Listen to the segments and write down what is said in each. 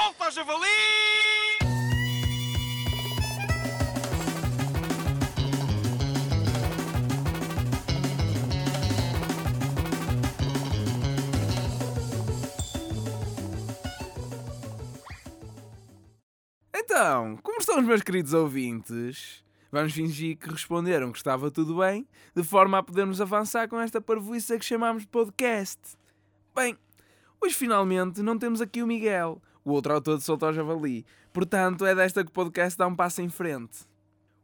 Solta, javali! Então, como estão os meus queridos ouvintes? Vamos fingir que responderam que estava tudo bem, de forma a podermos avançar com esta parvoíça que chamamos de podcast. Bem, hoje finalmente não temos aqui o Miguel, o outro autor de Solta ao Javali, portanto é desta que o podcast dá um passo em frente.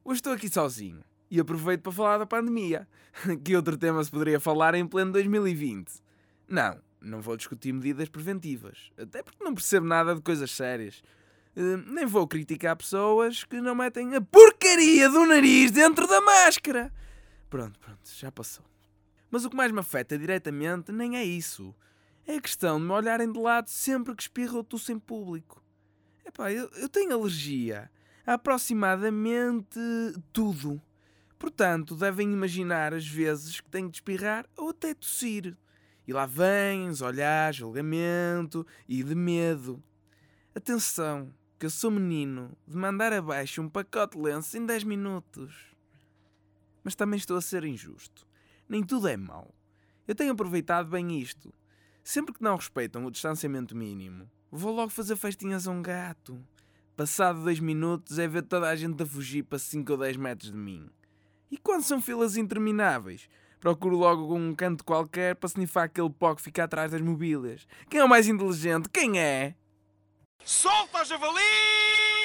Hoje estou aqui sozinho e aproveito para falar da pandemia. Que outro tema se poderia falar em pleno 2020? Não, não vou discutir medidas preventivas, até porque não percebo nada de coisas sérias. Uh, nem vou criticar pessoas que não metem a porcaria do nariz dentro da máscara. Pronto, pronto, já passou. Mas o que mais me afeta diretamente nem é isso. É questão de me olharem de lado sempre que espirro ou tosse em público. Epá, eu, eu tenho alergia a aproximadamente tudo. Portanto, devem imaginar as vezes que tenho de espirrar ou até tossir. E lá vêm os olhares, julgamento e de medo. Atenção, que eu sou menino de mandar abaixo um pacote de lenço em 10 minutos. Mas também estou a ser injusto. Nem tudo é mau. Eu tenho aproveitado bem isto. Sempre que não respeitam o distanciamento mínimo, vou logo fazer festinhas a um gato. Passado dois minutos é ver toda a gente a fugir para 5 ou 10 metros de mim. E quando são filas intermináveis, procuro logo um canto qualquer para snifar aquele pó que fica atrás das mobílias. Quem é o mais inteligente? Quem é? Solta, javali!